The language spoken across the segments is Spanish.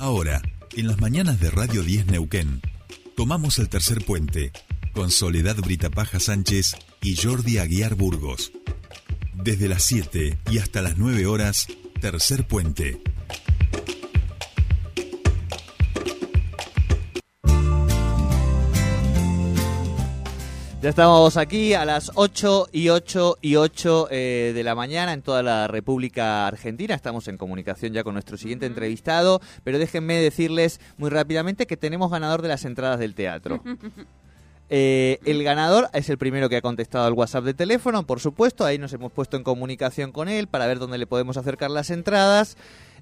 Ahora, en las mañanas de Radio 10 Neuquén, tomamos el tercer puente con Soledad Britapaja Sánchez y Jordi Aguiar Burgos. Desde las 7 y hasta las 9 horas, tercer puente. Ya estamos aquí a las 8 y 8 y 8 eh, de la mañana en toda la República Argentina. Estamos en comunicación ya con nuestro siguiente entrevistado, pero déjenme decirles muy rápidamente que tenemos ganador de las entradas del teatro. Eh, el ganador es el primero que ha contestado al WhatsApp de teléfono, por supuesto. Ahí nos hemos puesto en comunicación con él para ver dónde le podemos acercar las entradas.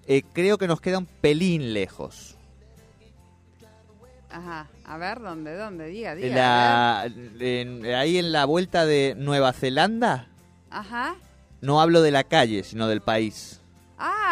Eh, creo que nos queda un pelín lejos. Ajá, a ver, ¿dónde, dónde? Diga, diga. la- en- ahí en la vuelta de Nueva Zelanda, Ajá. no hablo de la calle, sino del país. Ah,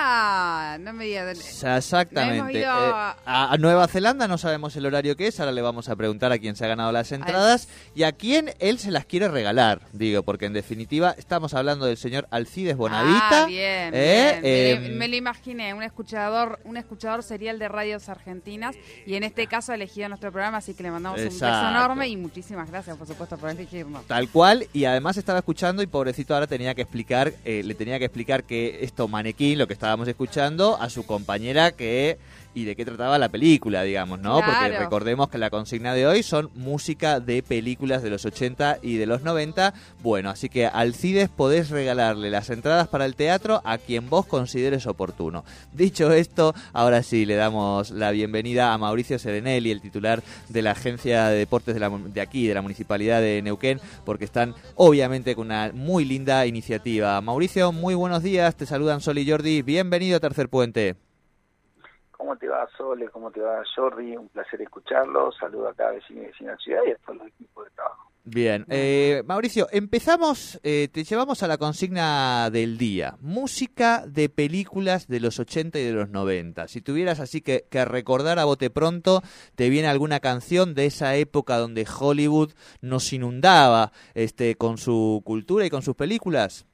no me diga. O sea, Exactamente. Hemos ido Eh, a- Nueva Zelanda no sabemos el horario que es, ahora le vamos a preguntar a quién se ha ganado las entradas y a quién él se las quiere regalar, digo, porque en definitiva estamos hablando del señor Alcides Bonavita. Ah, bien, ¿eh? bien. Me, Eh, lo- me lo imaginé, un escuchador, un escuchador serial de radios argentinas y en este caso ha elegido nuestro programa, así que le mandamos un beso enorme y muchísimas gracias, por supuesto, por elegirnos. Tal cual, y además estaba escuchando y pobrecito ahora tenía que explicar, eh, le tenía que explicar que esto manequín, lo que estábamos escuchando, a su compañera que y de qué trataba la película, digamos, ¿no? Porque recordemos que la consigna de hoy son música de películas de los 80 y de los 90. Bueno, así que Alcides podés regalarle las entradas para el teatro a quien vos consideres oportuno. Dicho esto, ahora sí le damos la bienvenida a Mauricio Serenelli, el titular de la Agencia de Deportes de, la- de aquí, de la Municipalidad de Neuquén, porque están obviamente con una muy linda iniciativa. Mauricio, muy buenos días, te saludan Sol y Jordi, bienvenido a Tercer Puente. ¿Cómo te va, Sole? ¿Cómo te va, Jordi? Un placer escucharlo. Saludo a cada vecino y vecina de la ciudad y a todos los equipos de trabajo. Bien, eh, Mauricio, empezamos, eh, te llevamos a la consigna del día, música de películas de los 80 y de los 90. Si tuvieras así que, que recordar a bote pronto, ¿te viene alguna canción de esa época donde Hollywood nos inundaba este, con su cultura y con sus películas?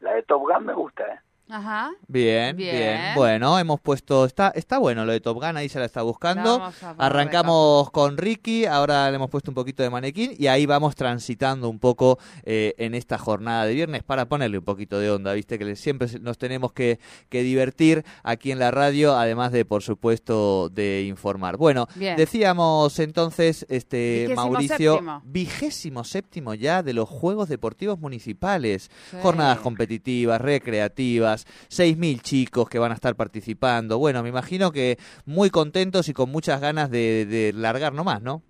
La de Top Gun me gusta, ¿eh? Ajá. Bien, bien, Bien. Bueno, hemos puesto, está, está bueno lo de Top Gun, ahí se la está buscando. La Arrancamos con Ricky, ahora le hemos puesto un poquito de manequín y ahí vamos transitando un poco eh, en esta jornada de viernes para ponerle un poquito de onda, viste que siempre nos tenemos que, que divertir aquí en la radio, además de, por supuesto, de informar. Bueno, Bien. decíamos entonces, este Vigésimo Mauricio, séptimo. vigésimo séptimo ya de los Juegos Deportivos Municipales. Sí. Jornadas competitivas, recreativas, 6.000 chicos que van a estar participando. Bueno, me imagino que muy contentos y con muchas ganas de, de largar nomás, ¿no?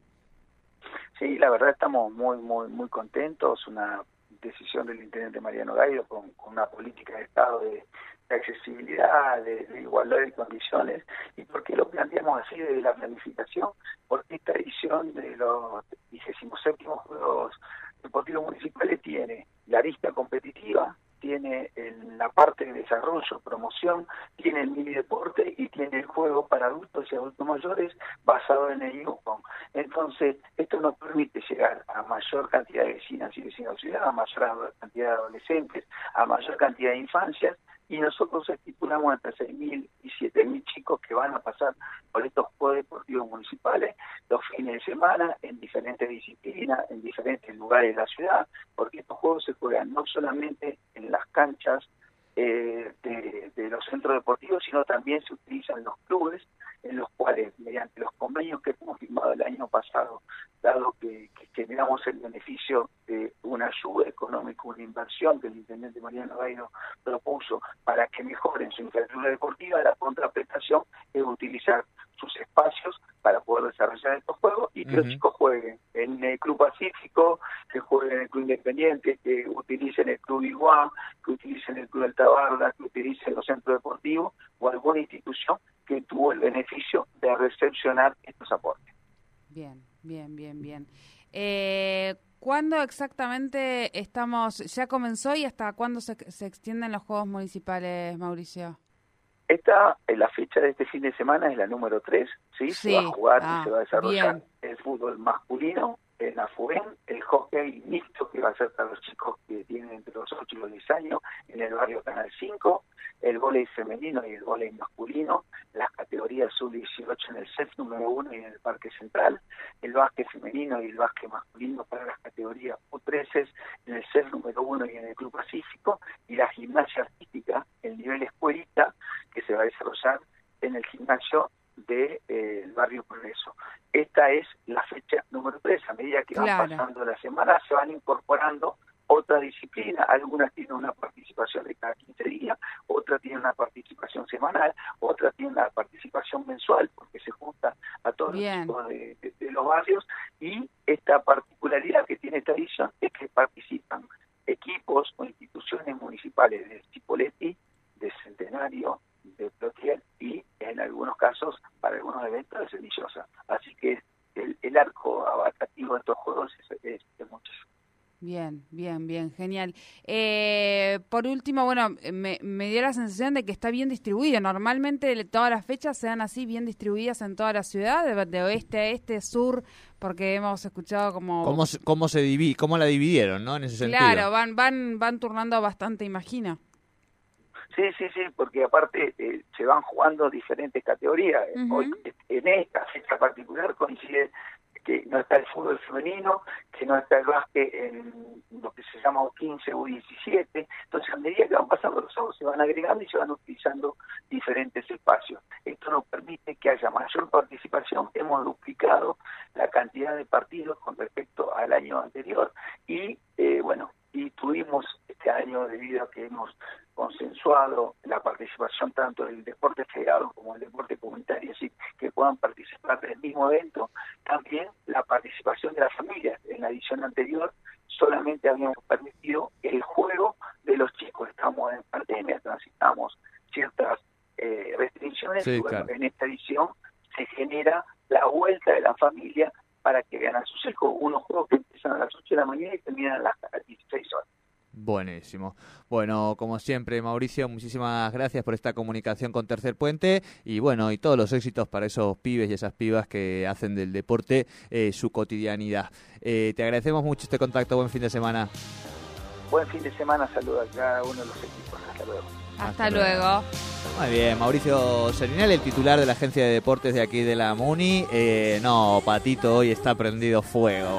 Sí, la verdad estamos muy, muy, muy contentos. Una decisión del intendente Mariano Gaido con, una política de Estado de, accesibilidad, de, igualdad de condiciones. ¿Y por qué lo planteamos así desde la planificación? Porque esta edición de los 27 Juegos Deportivos Municipales tiene la arista competitiva, tiene el- la parte de desarrollo, promoción, tiene el mini deporte y tiene el juego para adultos y adultos mayores basado en el IUPON. Entonces, esto nos permite llegar a mayor cantidad de vecinas y vecinos de ciudad, a mayor cantidad de adolescentes, a mayor cantidad de infancias, y nosotros estipulamos entre 6.000 y 7.000 chicos que van a pasar por estos Juegos Deportivos Municipales los fines de semana en diferentes disciplinas, en diferentes lugares de la ciudad, porque estos juegos se juegan no solamente en las canchas eh, de, los centros deportivos, sino también se utilizan los clubes, en los cuales, mediante los convenios que hemos firmado el año pasado, dado que, que generamos el beneficio de una ayuda económica, una inversión que el intendente Mariano Gairo propuso para que mejoren su infraestructura deportiva, la contraprestación es utilizar sus espacios para poder desarrollar estos juegos y que los chicos jueguen en el Club Pacífico, que jueguen en el Club Independiente, que utilicen el Club Iguá, que utilicen el Club Alta Barda, que utilicen los centros deportivos o alguna institución que tuvo el beneficio de recepcionar estos aportes. Bien, bien, bien, bien. Eh, ¿Cuándo exactamente estamos, ya comenzó y hasta cuándo se, se extienden los Juegos Municipales, Mauricio? Esta, eh, la fecha de este fin de semana es la número 3, ¿sí? Sí. Se va a jugar Ah, y se va a desarrollar bien. el fútbol masculino, en la FUEN, el hockey mixto que va a ser para los chicos que tienen entre los 8 y los 10 años en el barrio Canal 5, el volei femenino y el volei masculino, las categorías sub-18 en el set número uno y en el Parque Central, el básquet femenino y el básquet masculino para las categorías U13 en el set número uno y en el Club Pacífico, y la gimnasia artística, el nivel escuelita, que se va a desarrollar en el gimnasio del de, eh, barrio Progreso. Esta es la fecha número 3. Pasando las semanas, se van incorporando otra disciplina. Algunas tienen una participación de cada 15 días, otras tienen una participación semanal, otras tienen una participación mensual, porque se junta a todos los chicos de, los barrios. Y esta particularidad que tiene esta edición es que participan equipos o instituciones municipales de Cipoletti, de Centenario, de Plotier y en algunos casos, para algunos eventos, de Cedillosa. Así que el, el arco abarcativo de estos juegos es, es, es muchísimo. Bien, bien, bien, genial. Eh, por último, bueno, me, me, dio la sensación de que está bien distribuido. Normalmente todas las fechas sean así bien distribuidas en toda la ciudad, de, oeste a este, sur, porque hemos escuchado como... ¿Cómo, cómo se divide, cómo la dividieron, no? En ese sentido. Claro, van, van, van turnando bastante, imagino. Sí, sí, sí, porque aparte eh, se van jugando diferentes categorías. Hoy, en esta fecha particular coincide que no está el fútbol femenino, que no está el básquet en lo que se llama 15 u 17. Entonces, a medida que van pasando los años, se van agregando y se van utilizando diferentes espacios. Esto nos permite que haya mayor participación. Hemos duplicado la cantidad de partidos con respecto al año anterior y, eh, bueno, y tuvimos este año, debido a que hemos consensuado la participación tanto del deporte federado como del deporte comunitario, así que puedan participar del mismo evento, también la participación de las familias. En la edición anterior solamente habíamos permitido el juego de los chicos, estamos en pandemia, transitamos ciertas eh, restricciones, y en esta edición se genera la vuelta de la familia para que vean a sus hijos unos juegos que empiezan a las 8 de la mañana y terminan a las 16 horas. Buenísimo. Bueno, como siempre, Mauricio, muchísimas gracias por esta comunicación con Tercer Puente y bueno, y todos los éxitos para esos pibes y esas pibas que hacen del deporte eh, su cotidianidad. Eh, te agradecemos mucho este contacto. Buen fin de semana. Buen fin de semana. Saludos a cada uno de los equipos. Hasta luego. Hasta, luego. Muy bien, Mauricio Serinel, el titular de la agencia de deportes de aquí de la MUNI. Eh, no, Patito hoy está prendido fuego,